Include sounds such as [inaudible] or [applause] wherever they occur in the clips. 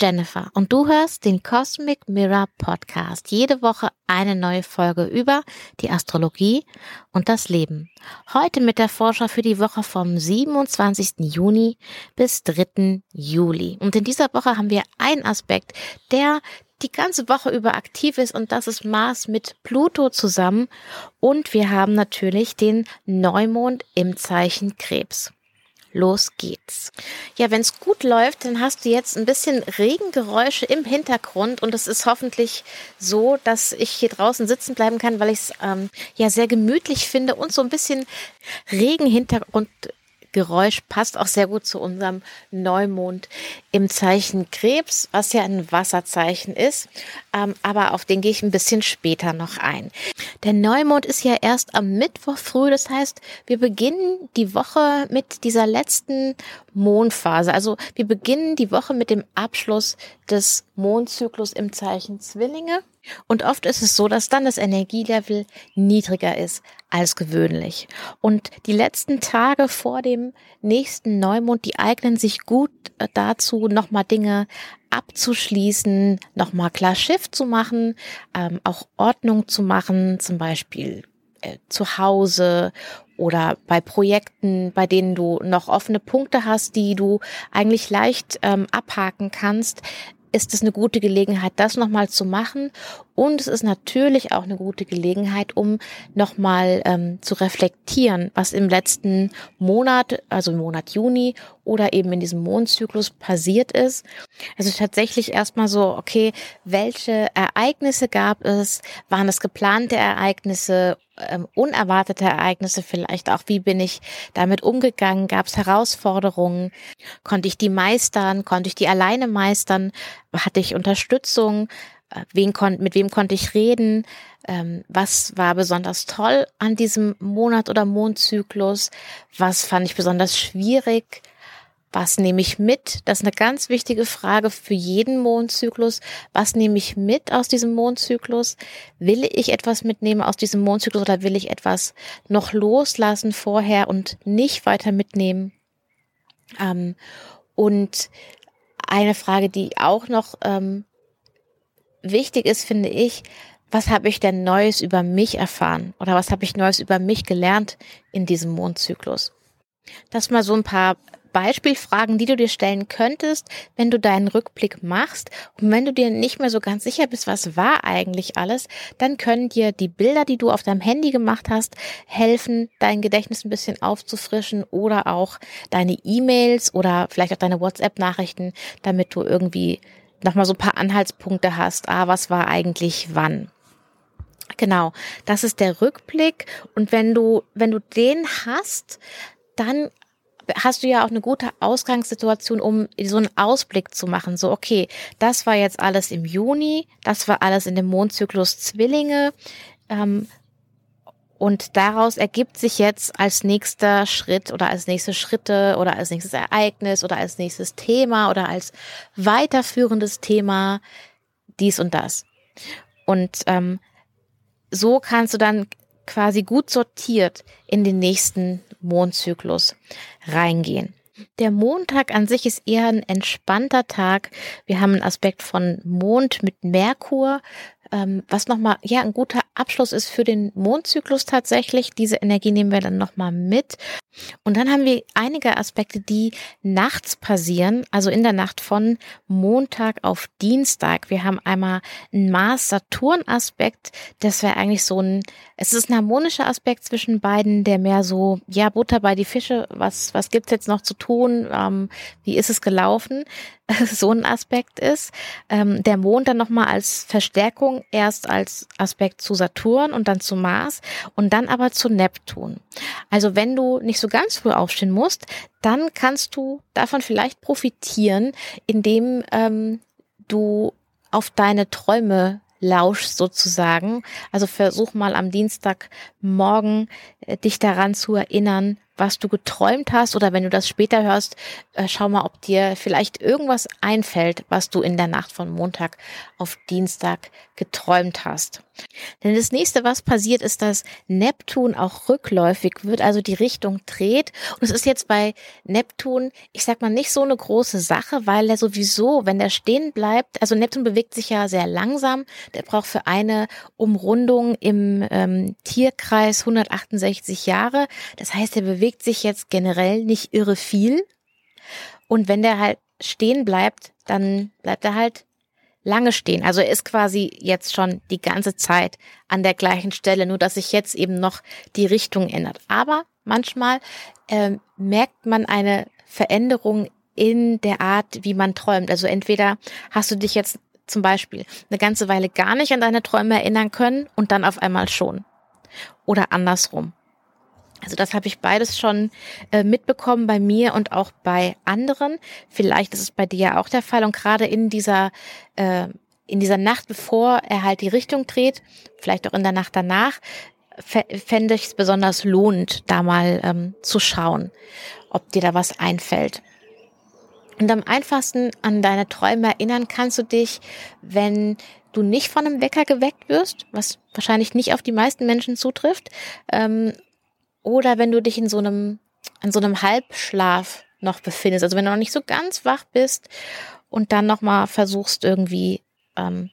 Jennifer und du hörst den Cosmic Mirror Podcast. Jede Woche eine neue Folge über die Astrologie und das Leben. Heute mit der Vorschau für die Woche vom 27. Juni bis 3. Juli. Und in dieser Woche haben wir einen Aspekt, der die ganze Woche über aktiv ist und das ist Mars mit Pluto zusammen. Und wir haben natürlich den Neumond im Zeichen Krebs los geht's. Ja, wenn es gut läuft, dann hast du jetzt ein bisschen Regengeräusche im Hintergrund und es ist hoffentlich so, dass ich hier draußen sitzen bleiben kann, weil ich es ähm, ja sehr gemütlich finde und so ein bisschen Regenhintergrund Geräusch passt auch sehr gut zu unserem Neumond im Zeichen Krebs, was ja ein Wasserzeichen ist. Ähm, aber auf den gehe ich ein bisschen später noch ein. Der Neumond ist ja erst am Mittwoch früh. Das heißt, wir beginnen die Woche mit dieser letzten Mondphase. Also wir beginnen die Woche mit dem Abschluss des Mondzyklus im Zeichen Zwillinge. Und oft ist es so, dass dann das Energielevel niedriger ist als gewöhnlich. Und die letzten Tage vor dem nächsten Neumond, die eignen sich gut äh, dazu, nochmal Dinge abzuschließen, nochmal klar Schiff zu machen, ähm, auch Ordnung zu machen, zum Beispiel äh, zu Hause oder bei Projekten, bei denen du noch offene Punkte hast, die du eigentlich leicht ähm, abhaken kannst, ist es eine gute Gelegenheit, das nochmal zu machen. Und es ist natürlich auch eine gute Gelegenheit, um nochmal ähm, zu reflektieren, was im letzten Monat, also im Monat Juni oder eben in diesem Mondzyklus passiert ist. Also tatsächlich erstmal so, okay, welche Ereignisse gab es? Waren es geplante Ereignisse? Ähm, unerwartete Ereignisse vielleicht auch, wie bin ich damit umgegangen, gab es Herausforderungen, konnte ich die meistern, konnte ich die alleine meistern, hatte ich Unterstützung, äh, wen kon mit wem konnte ich reden, ähm, was war besonders toll an diesem Monat oder Mondzyklus, was fand ich besonders schwierig, was nehme ich mit? Das ist eine ganz wichtige Frage für jeden Mondzyklus. Was nehme ich mit aus diesem Mondzyklus? Will ich etwas mitnehmen aus diesem Mondzyklus oder will ich etwas noch loslassen vorher und nicht weiter mitnehmen? Ähm, und eine Frage, die auch noch ähm, wichtig ist, finde ich, was habe ich denn Neues über mich erfahren oder was habe ich Neues über mich gelernt in diesem Mondzyklus? Das mal so ein paar Beispielfragen, die du dir stellen könntest, wenn du deinen Rückblick machst. Und wenn du dir nicht mehr so ganz sicher bist, was war eigentlich alles, dann können dir die Bilder, die du auf deinem Handy gemacht hast, helfen, dein Gedächtnis ein bisschen aufzufrischen oder auch deine E-Mails oder vielleicht auch deine WhatsApp-Nachrichten, damit du irgendwie nochmal so ein paar Anhaltspunkte hast. Ah, was war eigentlich wann? Genau, das ist der Rückblick. Und wenn du, wenn du den hast, dann hast du ja auch eine gute Ausgangssituation, um so einen Ausblick zu machen. So, okay, das war jetzt alles im Juni, das war alles in dem Mondzyklus Zwillinge. Ähm, und daraus ergibt sich jetzt als nächster Schritt oder als nächste Schritte oder als nächstes Ereignis oder als nächstes Thema oder als weiterführendes Thema dies und das. Und ähm, so kannst du dann quasi gut sortiert in den nächsten Mondzyklus reingehen. Der Montag an sich ist eher ein entspannter Tag. Wir haben einen Aspekt von Mond mit Merkur, ähm, was nochmal, ja, ein guter Abschluss ist für den Mondzyklus tatsächlich. Diese Energie nehmen wir dann nochmal mit. Und dann haben wir einige Aspekte, die nachts passieren, also in der Nacht von Montag auf Dienstag. Wir haben einmal einen Mars-Saturn-Aspekt. Das wäre eigentlich so ein, es ist ein harmonischer Aspekt zwischen beiden, der mehr so, ja, Butter bei die Fische, was, was gibt's jetzt noch zu tun? Ähm, wie ist es gelaufen? [laughs] so ein Aspekt ist. Ähm, der Mond dann nochmal als Verstärkung erst als Aspekt zu Saturn und dann zu Mars und dann aber zu Neptun. Also wenn du nicht so ganz früh aufstehen musst, dann kannst du davon vielleicht profitieren, indem ähm, du auf deine Träume lauschst sozusagen. Also versuch mal am Dienstagmorgen äh, dich daran zu erinnern, was du geträumt hast oder wenn du das später hörst, äh, schau mal, ob dir vielleicht irgendwas einfällt, was du in der Nacht von Montag auf Dienstag geträumt hast. Denn das nächste, was passiert, ist, dass Neptun auch rückläufig wird, also die Richtung dreht. Und es ist jetzt bei Neptun, ich sag mal, nicht so eine große Sache, weil er sowieso, wenn der stehen bleibt, also Neptun bewegt sich ja sehr langsam, der braucht für eine Umrundung im ähm, Tierkreis 168 Jahre. Das heißt, er bewegt sich jetzt generell nicht irre viel. Und wenn der halt stehen bleibt, dann bleibt er halt lange stehen. Also er ist quasi jetzt schon die ganze Zeit an der gleichen Stelle, nur dass sich jetzt eben noch die Richtung ändert. Aber manchmal äh, merkt man eine Veränderung in der Art, wie man träumt. Also entweder hast du dich jetzt zum Beispiel eine ganze Weile gar nicht an deine Träume erinnern können und dann auf einmal schon. Oder andersrum. Also das habe ich beides schon äh, mitbekommen bei mir und auch bei anderen. Vielleicht ist es bei dir ja auch der Fall und gerade in dieser äh, in dieser Nacht, bevor er halt die Richtung dreht, vielleicht auch in der Nacht danach, fände ich es besonders lohnend, da mal ähm, zu schauen, ob dir da was einfällt. Und am einfachsten an deine Träume erinnern kannst du dich, wenn du nicht von einem Wecker geweckt wirst, was wahrscheinlich nicht auf die meisten Menschen zutrifft, ähm, oder wenn du dich in so einem, in so einem Halbschlaf noch befindest, also wenn du noch nicht so ganz wach bist und dann nochmal versuchst irgendwie ähm,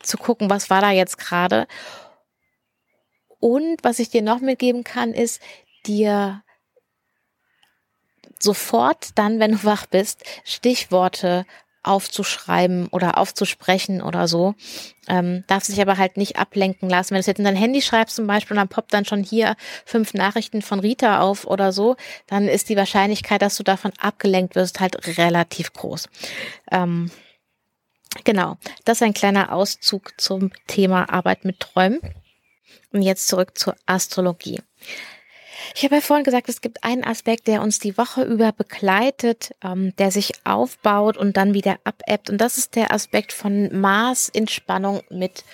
zu gucken, was war da jetzt gerade. Und was ich dir noch mitgeben kann, ist dir sofort dann, wenn du wach bist, Stichworte aufzuschreiben oder aufzusprechen oder so. Ähm, darf sich aber halt nicht ablenken lassen. Wenn du es jetzt in dein Handy schreibst zum Beispiel und dann poppt dann schon hier fünf Nachrichten von Rita auf oder so, dann ist die Wahrscheinlichkeit, dass du davon abgelenkt wirst, halt relativ groß. Ähm, genau, das ist ein kleiner Auszug zum Thema Arbeit mit Träumen. Und jetzt zurück zur Astrologie. Ich habe ja vorhin gesagt, es gibt einen Aspekt, der uns die Woche über begleitet, ähm, der sich aufbaut und dann wieder abebbt. Und das ist der Aspekt von Mars in Spannung mit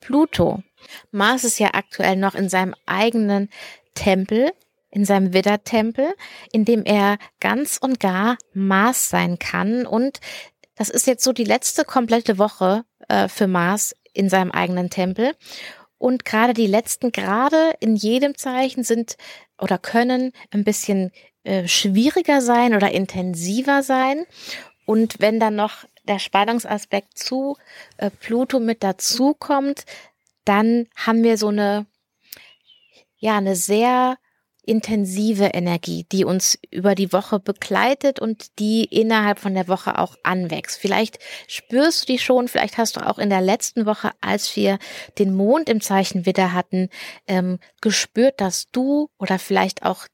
Pluto. Mars ist ja aktuell noch in seinem eigenen Tempel, in seinem Widder-Tempel, in dem er ganz und gar Mars sein kann. Und das ist jetzt so die letzte komplette Woche äh, für Mars in seinem eigenen Tempel. Und gerade die letzten Grade in jedem Zeichen sind oder können ein bisschen äh, schwieriger sein oder intensiver sein. Und wenn dann noch der Spannungsaspekt zu äh, Pluto mit dazu kommt, dann haben wir so eine, ja, eine sehr intensive Energie, die uns über die Woche begleitet und die innerhalb von der Woche auch anwächst. Vielleicht spürst du die schon, vielleicht hast du auch in der letzten Woche, als wir den Mond im Zeichen Widder hatten, ähm, gespürt, dass du oder vielleicht auch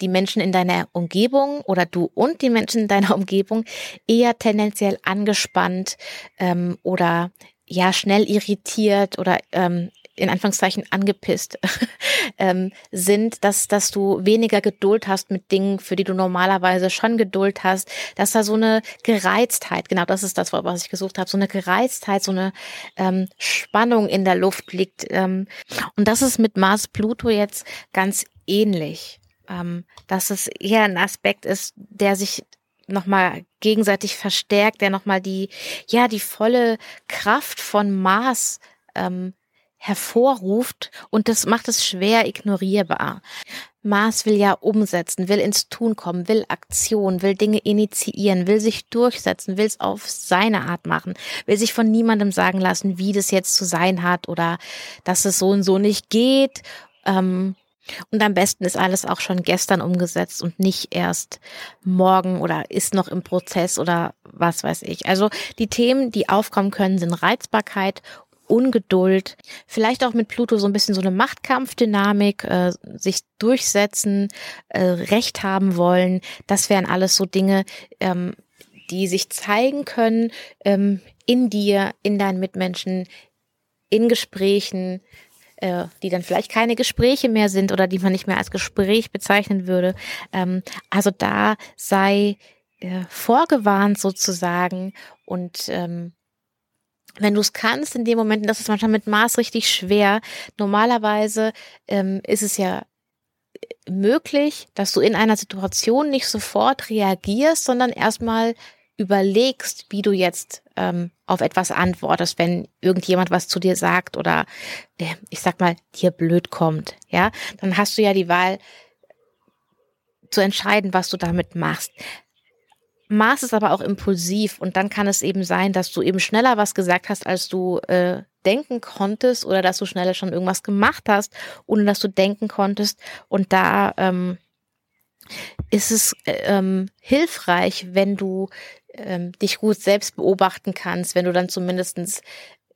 die Menschen in deiner Umgebung oder du und die Menschen in deiner Umgebung eher tendenziell angespannt ähm, oder ja schnell irritiert oder ähm, in Anführungszeichen angepisst [laughs] ähm, sind, dass, dass du weniger Geduld hast mit Dingen, für die du normalerweise schon Geduld hast, dass da so eine Gereiztheit, genau das ist das was ich gesucht habe, so eine Gereiztheit, so eine ähm, Spannung in der Luft liegt. Ähm, und das ist mit Mars Pluto jetzt ganz ähnlich. Ähm, dass es eher ein Aspekt ist, der sich nochmal gegenseitig verstärkt, der nochmal die, ja, die volle Kraft von Mars ähm, hervorruft und das macht es schwer ignorierbar. Mars will ja umsetzen, will ins Tun kommen, will Aktion, will Dinge initiieren, will sich durchsetzen, will es auf seine Art machen, will sich von niemandem sagen lassen, wie das jetzt zu sein hat oder dass es so und so nicht geht. Ähm, und am besten ist alles auch schon gestern umgesetzt und nicht erst morgen oder ist noch im Prozess oder was weiß ich. Also die Themen, die aufkommen können, sind Reizbarkeit Ungeduld, vielleicht auch mit Pluto so ein bisschen so eine Machtkampfdynamik, äh, sich durchsetzen, äh, Recht haben wollen. Das wären alles so Dinge, ähm, die sich zeigen können ähm, in dir, in deinen Mitmenschen, in Gesprächen, äh, die dann vielleicht keine Gespräche mehr sind oder die man nicht mehr als Gespräch bezeichnen würde. Ähm, also da sei äh, vorgewarnt sozusagen und ähm, wenn du es kannst in dem Moment, das ist manchmal mit Maß richtig schwer. Normalerweise ähm, ist es ja möglich, dass du in einer Situation nicht sofort reagierst, sondern erstmal überlegst, wie du jetzt ähm, auf etwas antwortest, wenn irgendjemand was zu dir sagt oder äh, ich sag mal dir blöd kommt, ja, dann hast du ja die Wahl zu entscheiden, was du damit machst. Maß ist aber auch impulsiv und dann kann es eben sein, dass du eben schneller was gesagt hast, als du äh, denken konntest oder dass du schneller schon irgendwas gemacht hast, ohne dass du denken konntest. Und da ähm, ist es ähm, hilfreich, wenn du ähm, dich gut selbst beobachten kannst, wenn du dann zumindestens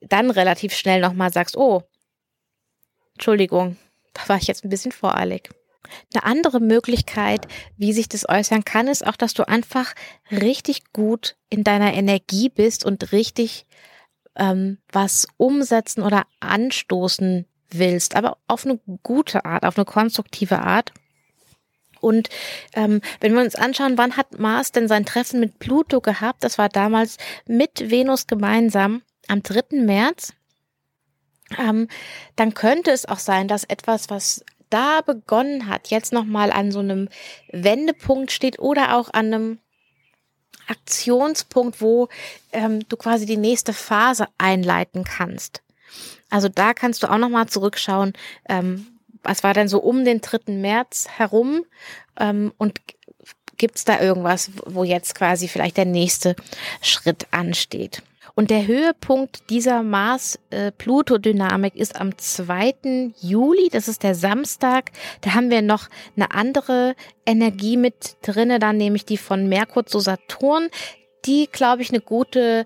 dann relativ schnell nochmal sagst, oh, Entschuldigung, [laughs] da war ich jetzt ein bisschen voreilig. Eine andere Möglichkeit, wie sich das äußern kann, ist auch, dass du einfach richtig gut in deiner Energie bist und richtig ähm, was umsetzen oder anstoßen willst, aber auf eine gute Art, auf eine konstruktive Art. Und ähm, wenn wir uns anschauen, wann hat Mars denn sein Treffen mit Pluto gehabt? Das war damals mit Venus gemeinsam am 3. März. Ähm, dann könnte es auch sein, dass etwas, was da begonnen hat, jetzt nochmal an so einem Wendepunkt steht oder auch an einem Aktionspunkt, wo ähm, du quasi die nächste Phase einleiten kannst. Also da kannst du auch nochmal zurückschauen, ähm, was war denn so um den 3. März herum ähm, und gibt's da irgendwas, wo jetzt quasi vielleicht der nächste Schritt ansteht. Und der Höhepunkt dieser Mars-Pluto-Dynamik ist am 2. Juli, das ist der Samstag. Da haben wir noch eine andere Energie mit drinne, dann nämlich die von Merkur zu Saturn, die, glaube ich, eine gute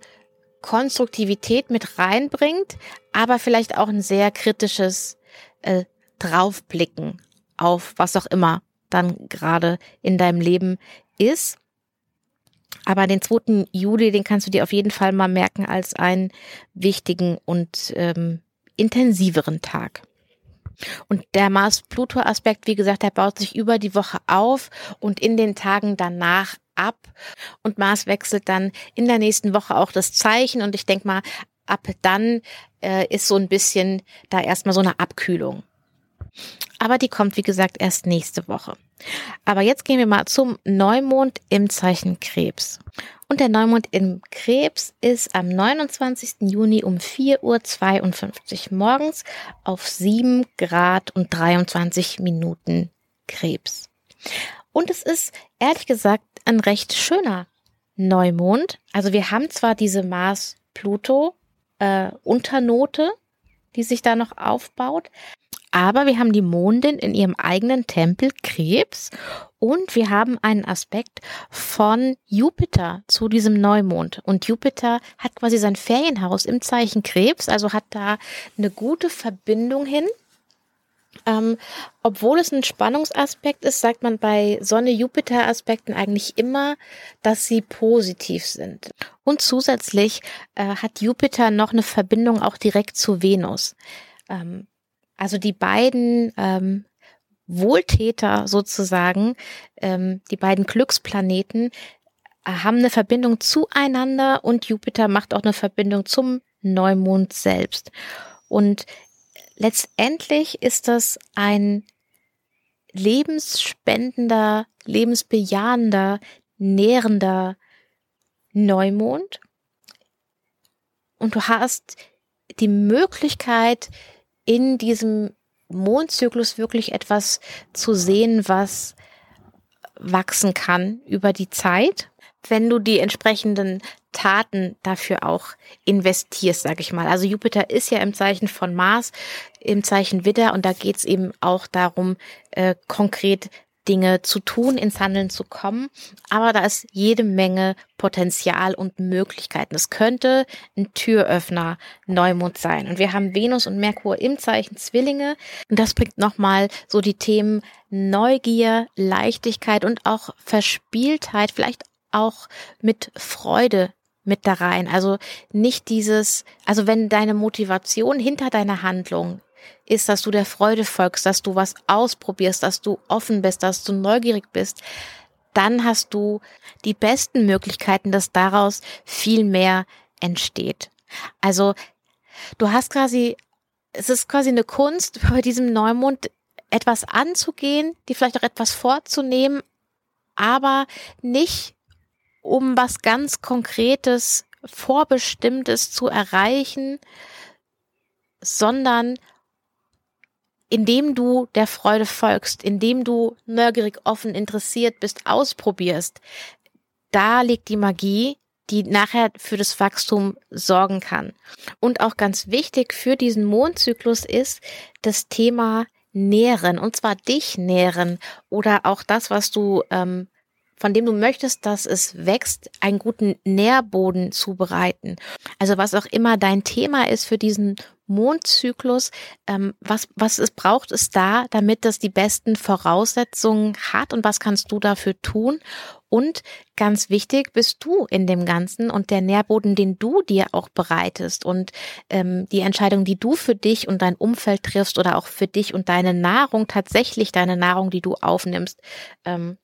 Konstruktivität mit reinbringt, aber vielleicht auch ein sehr kritisches äh, Draufblicken auf was auch immer dann gerade in deinem Leben ist. Aber den 2. Juli, den kannst du dir auf jeden Fall mal merken als einen wichtigen und ähm, intensiveren Tag. Und der Mars-Pluto-Aspekt, wie gesagt, der baut sich über die Woche auf und in den Tagen danach ab. Und Mars wechselt dann in der nächsten Woche auch das Zeichen. Und ich denke mal, ab dann äh, ist so ein bisschen da erstmal so eine Abkühlung. Aber die kommt, wie gesagt, erst nächste Woche. Aber jetzt gehen wir mal zum Neumond im Zeichen Krebs. Und der Neumond im Krebs ist am 29. Juni um 4.52 Uhr morgens auf 7 Grad und 23 Minuten Krebs. Und es ist ehrlich gesagt ein recht schöner Neumond. Also wir haben zwar diese Mars-Pluto-Unternote, äh, die sich da noch aufbaut, aber wir haben die Mondin in ihrem eigenen Tempel Krebs und wir haben einen Aspekt von Jupiter zu diesem Neumond. Und Jupiter hat quasi sein Ferienhaus im Zeichen Krebs, also hat da eine gute Verbindung hin. Ähm, obwohl es ein Spannungsaspekt ist, sagt man bei Sonne-Jupiter-Aspekten eigentlich immer, dass sie positiv sind. Und zusätzlich äh, hat Jupiter noch eine Verbindung auch direkt zu Venus. Ähm, also die beiden ähm, Wohltäter sozusagen, ähm, die beiden Glücksplaneten, äh, haben eine Verbindung zueinander und Jupiter macht auch eine Verbindung zum Neumond selbst. Und letztendlich ist das ein lebensspendender, lebensbejahender, nährender Neumond. Und du hast die Möglichkeit, in diesem Mondzyklus wirklich etwas zu sehen, was wachsen kann über die Zeit, wenn du die entsprechenden Taten dafür auch investierst, sag ich mal. Also Jupiter ist ja im Zeichen von Mars, im Zeichen Widder und da geht's eben auch darum, äh, konkret Dinge zu tun, ins Handeln zu kommen. Aber da ist jede Menge Potenzial und Möglichkeiten. Es könnte ein Türöffner Neumond sein. Und wir haben Venus und Merkur im Zeichen Zwillinge. Und das bringt nochmal so die Themen Neugier, Leichtigkeit und auch Verspieltheit, vielleicht auch mit Freude mit da rein. Also nicht dieses, also wenn deine Motivation hinter deiner Handlung ist, dass du der Freude folgst, dass du was ausprobierst, dass du offen bist, dass du neugierig bist, dann hast du die besten Möglichkeiten, dass daraus viel mehr entsteht. Also du hast quasi, es ist quasi eine Kunst [laughs] bei diesem Neumond etwas anzugehen, die vielleicht auch etwas vorzunehmen, aber nicht um was ganz Konkretes, Vorbestimmtes zu erreichen, sondern indem du der Freude folgst, indem du neugierig, offen, interessiert bist, ausprobierst, da liegt die Magie, die nachher für das Wachstum sorgen kann. Und auch ganz wichtig für diesen Mondzyklus ist das Thema Nähren, und zwar dich nähren oder auch das, was du ähm, von dem du möchtest, dass es wächst, einen guten Nährboden zubereiten. Also was auch immer dein Thema ist für diesen Mondzyklus, ähm, was, was es braucht, ist da, damit das die besten Voraussetzungen hat und was kannst du dafür tun? Und ganz wichtig bist du in dem Ganzen und der Nährboden, den du dir auch bereitest und ähm, die Entscheidung, die du für dich und dein Umfeld triffst oder auch für dich und deine Nahrung, tatsächlich deine Nahrung, die du aufnimmst, ähm,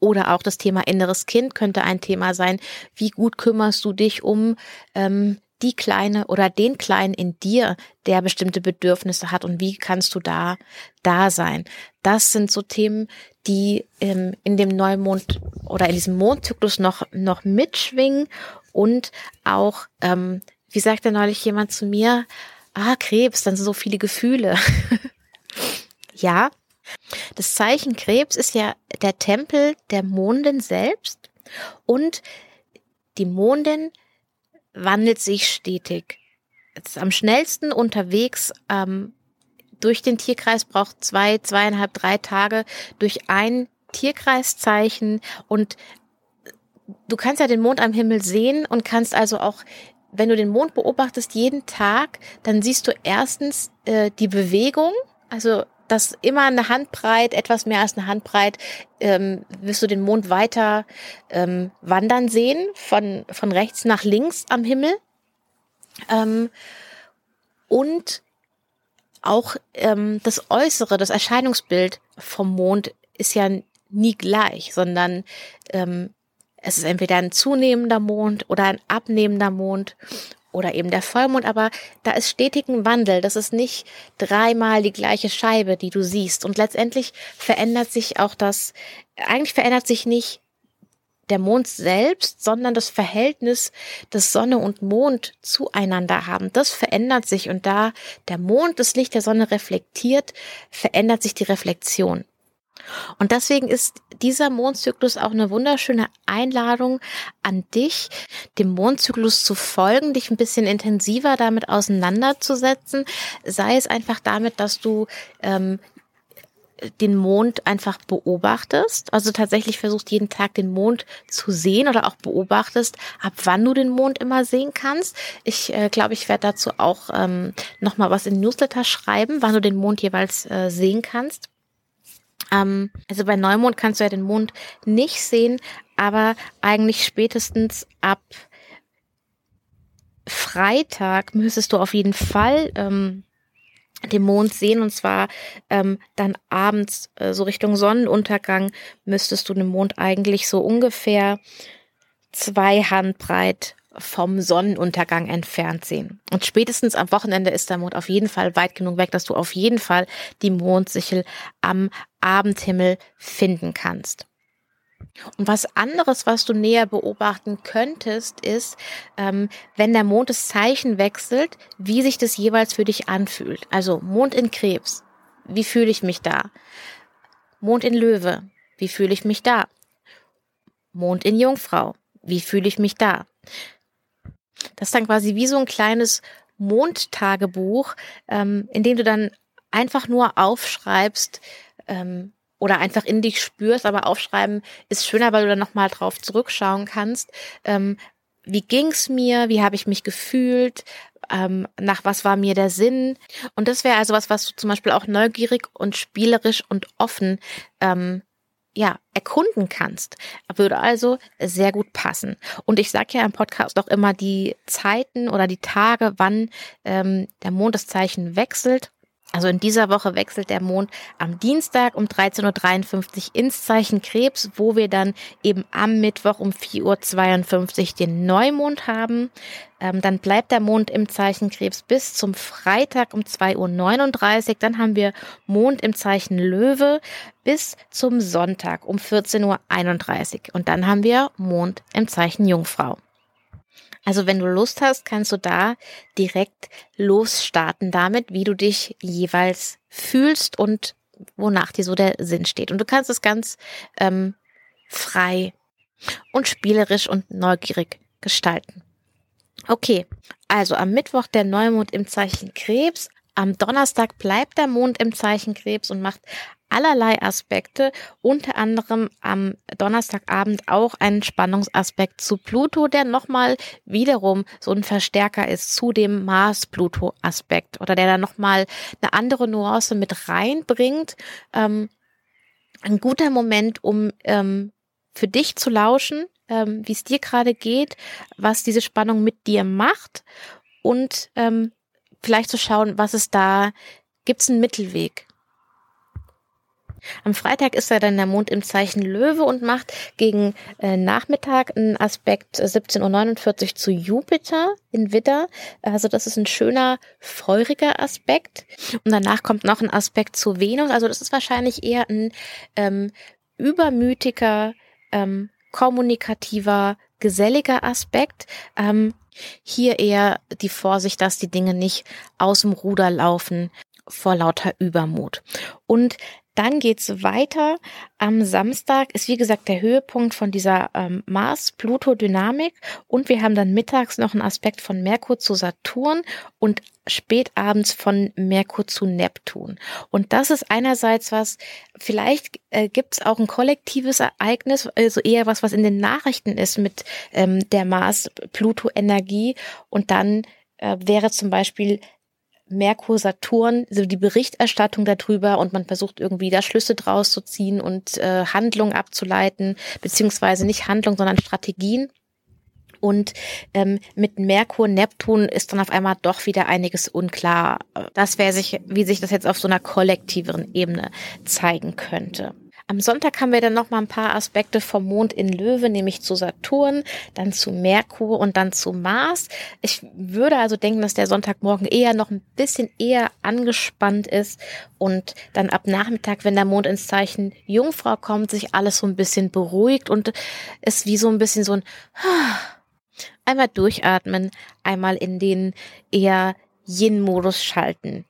oder auch das Thema inneres Kind könnte ein Thema sein. Wie gut kümmerst du dich um ähm, die Kleine oder den Kleinen in dir, der bestimmte Bedürfnisse hat und wie kannst du da da sein? Das sind so Themen, die ähm, in dem Neumond oder in diesem Mondzyklus noch noch mitschwingen und auch, ähm, wie sagte neulich jemand zu mir, ah Krebs, dann sind so viele Gefühle. [laughs] ja, das Zeichen Krebs ist ja der Tempel der Mondin selbst und die Mondin wandelt sich stetig. Ist am schnellsten unterwegs ähm, durch den Tierkreis, braucht zwei, zweieinhalb, drei Tage durch ein Tierkreiszeichen und du kannst ja den Mond am Himmel sehen und kannst also auch wenn du den Mond beobachtest jeden Tag, dann siehst du erstens äh, die Bewegung, also dass immer eine Handbreit, etwas mehr als eine Handbreit, ähm, wirst du den Mond weiter ähm, wandern sehen, von, von rechts nach links am Himmel. Ähm, und auch ähm, das Äußere, das Erscheinungsbild vom Mond ist ja nie gleich, sondern ähm, es ist entweder ein zunehmender Mond oder ein abnehmender Mond oder eben der Vollmond, aber da ist stetigen Wandel. Das ist nicht dreimal die gleiche Scheibe, die du siehst. Und letztendlich verändert sich auch das, eigentlich verändert sich nicht der Mond selbst, sondern das Verhältnis, das Sonne und Mond zueinander haben. Das verändert sich und da der Mond das Licht der Sonne reflektiert, verändert sich die Reflexion. Und deswegen ist dieser Mondzyklus auch eine wunderschöne Einladung an dich, dem Mondzyklus zu folgen, dich ein bisschen intensiver damit auseinanderzusetzen. Sei es einfach damit, dass du ähm, den Mond einfach beobachtest, also tatsächlich versuchst jeden Tag den Mond zu sehen oder auch beobachtest, ab wann du den Mond immer sehen kannst. Ich äh, glaube, ich werde dazu auch ähm, noch mal was in Newsletter schreiben, wann du den Mond jeweils äh, sehen kannst. Ähm, also bei Neumond kannst du ja den Mond nicht sehen, aber eigentlich spätestens ab Freitag müsstest du auf jeden Fall ähm, den Mond sehen. Und zwar ähm, dann abends äh, so Richtung Sonnenuntergang müsstest du den Mond eigentlich so ungefähr zwei Handbreit vom Sonnenuntergang entfernt sehen. Und spätestens am Wochenende ist der Mond auf jeden Fall weit genug weg, dass du auf jeden Fall die Mondsichel am Abendhimmel finden kannst. Und was anderes, was du näher beobachten könntest, ist, ähm, wenn der Mond das Zeichen wechselt, wie sich das jeweils für dich anfühlt. Also Mond in Krebs, wie fühle ich mich da? Mond in Löwe, wie fühle ich mich da? Mond in Jungfrau, wie fühle ich mich da? Das ist dann quasi wie so ein kleines Mondtagebuch, ähm, in dem du dann einfach nur aufschreibst ähm, oder einfach in dich spürst, aber aufschreiben ist schöner, weil du dann nochmal drauf zurückschauen kannst. Ähm, wie ging's mir? Wie habe ich mich gefühlt? Ähm, nach was war mir der Sinn? Und das wäre also was, was du zum Beispiel auch neugierig und spielerisch und offen ähm, ja, erkunden kannst, würde also sehr gut passen. Und ich sage ja im Podcast auch immer die Zeiten oder die Tage, wann ähm, der Mond das Zeichen wechselt. Also in dieser Woche wechselt der Mond am Dienstag um 13.53 Uhr ins Zeichen Krebs, wo wir dann eben am Mittwoch um 4.52 Uhr den Neumond haben. Ähm, dann bleibt der Mond im Zeichen Krebs bis zum Freitag um 2.39 Uhr. Dann haben wir Mond im Zeichen Löwe bis zum Sonntag um 14.31 Uhr. Und dann haben wir Mond im Zeichen Jungfrau. Also wenn du Lust hast, kannst du da direkt losstarten damit, wie du dich jeweils fühlst und wonach dir so der Sinn steht. Und du kannst es ganz ähm, frei und spielerisch und neugierig gestalten. Okay, also am Mittwoch der Neumond im Zeichen Krebs. Am Donnerstag bleibt der Mond im Zeichen Krebs und macht allerlei Aspekte, unter anderem am Donnerstagabend auch einen Spannungsaspekt zu Pluto, der nochmal wiederum so ein Verstärker ist zu dem Mars-Pluto-Aspekt oder der da nochmal eine andere Nuance mit reinbringt. Ähm, ein guter Moment, um ähm, für dich zu lauschen, ähm, wie es dir gerade geht, was diese Spannung mit dir macht und ähm, vielleicht zu schauen, was es da, gibt es einen Mittelweg? Am Freitag ist er dann der Mond im Zeichen Löwe und macht gegen äh, Nachmittag einen Aspekt 17.49 Uhr zu Jupiter in Widder. Also das ist ein schöner, feuriger Aspekt. Und danach kommt noch ein Aspekt zu Venus. Also das ist wahrscheinlich eher ein ähm, übermütiger, ähm, kommunikativer, geselliger Aspekt. Ähm, hier eher die Vorsicht, dass die Dinge nicht aus dem Ruder laufen vor lauter Übermut. Und dann geht's weiter. Am Samstag ist wie gesagt der Höhepunkt von dieser ähm, Mars-Pluto-Dynamik und wir haben dann mittags noch einen Aspekt von Merkur zu Saturn und spätabends von Merkur zu Neptun. Und das ist einerseits was, vielleicht äh, gibt's auch ein kollektives Ereignis, also eher was, was in den Nachrichten ist mit ähm, der Mars-Pluto-Energie und dann äh, wäre zum Beispiel Merkur, Saturn, so die Berichterstattung darüber und man versucht irgendwie da Schlüsse draus zu ziehen und äh, Handlungen abzuleiten, beziehungsweise nicht Handlung, sondern Strategien. Und ähm, mit Merkur, Neptun ist dann auf einmal doch wieder einiges unklar. Das wäre sich, wie sich das jetzt auf so einer kollektiveren Ebene zeigen könnte. Am Sonntag haben wir dann noch mal ein paar Aspekte vom Mond in Löwe, nämlich zu Saturn, dann zu Merkur und dann zu Mars. Ich würde also denken, dass der Sonntagmorgen eher noch ein bisschen eher angespannt ist und dann ab Nachmittag, wenn der Mond ins Zeichen Jungfrau kommt, sich alles so ein bisschen beruhigt und es wie so ein bisschen so ein [sighs] einmal durchatmen, einmal in den eher Yin-Modus schalten.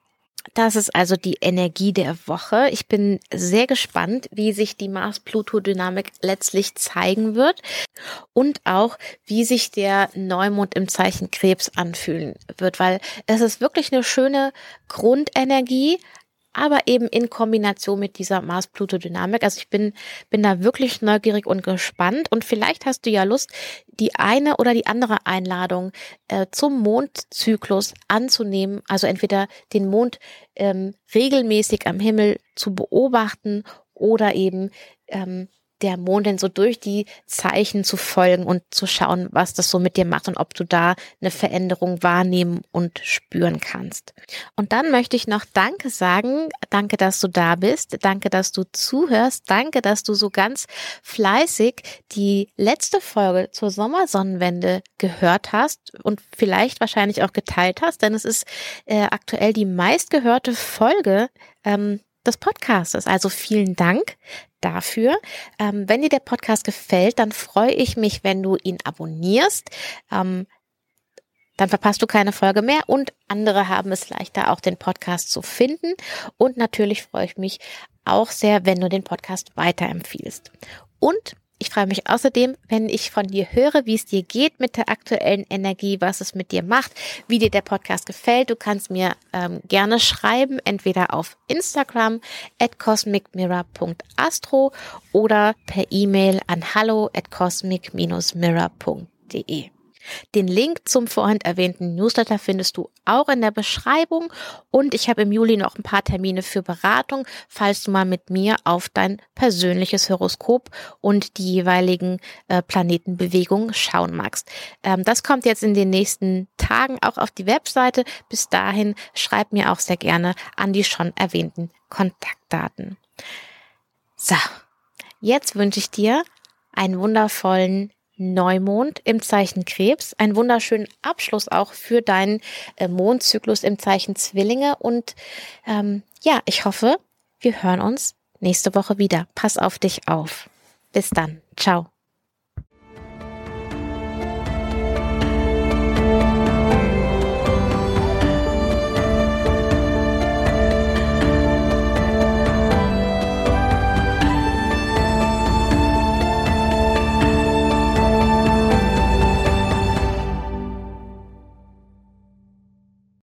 Das ist also die Energie der Woche. Ich bin sehr gespannt, wie sich die Mars-Pluto-Dynamik letztlich zeigen wird und auch, wie sich der Neumond im Zeichen Krebs anfühlen wird, weil es ist wirklich eine schöne Grundenergie, aber eben in Kombination mit dieser Mars-Pluto-Dynamik. Also ich bin, bin da wirklich neugierig und gespannt und vielleicht hast du ja Lust, die eine oder die andere Einladung äh, zum Mondzyklus anzunehmen, also entweder den Mond ähm, regelmäßig am Himmel zu beobachten oder eben ähm, der Mondin so durch die Zeichen zu folgen und zu schauen, was das so mit dir macht und ob du da eine Veränderung wahrnehmen und spüren kannst. Und dann möchte ich noch Danke sagen. Danke, dass du da bist. Danke, dass du zuhörst. Danke, dass du so ganz fleißig die letzte Folge zur Sommersonnenwende gehört hast und vielleicht wahrscheinlich auch geteilt hast, denn es ist äh, aktuell die meistgehörte Folge ähm, des Podcastes. Also vielen Dank dafür. Ähm, wenn dir der Podcast gefällt, dann freue ich mich, wenn du ihn abonnierst. Ähm, dann verpasst du keine Folge mehr und andere haben es leichter, auch den Podcast zu finden. Und natürlich freue ich mich auch sehr, wenn du den Podcast weiterempfiehlst. Und ich freue mich außerdem, wenn ich von dir höre, wie es dir geht mit der aktuellen Energie, was es mit dir macht, wie dir der Podcast gefällt. Du kannst mir ähm, gerne schreiben, entweder auf Instagram at cosmicmirror.astro oder per E-Mail an hallo at cosmic-mirror.de. Den Link zum vorhin erwähnten Newsletter findest du auch in der Beschreibung und ich habe im Juli noch ein paar Termine für Beratung, falls du mal mit mir auf dein persönliches Horoskop und die jeweiligen äh, Planetenbewegungen schauen magst. Ähm, das kommt jetzt in den nächsten Tagen auch auf die Webseite. Bis dahin schreib mir auch sehr gerne an die schon erwähnten Kontaktdaten. So, jetzt wünsche ich dir einen wundervollen Neumond im Zeichen Krebs. Einen wunderschönen Abschluss auch für deinen äh, Mondzyklus im Zeichen Zwillinge. Und ähm, ja, ich hoffe, wir hören uns nächste Woche wieder. Pass auf dich auf. Bis dann. Ciao.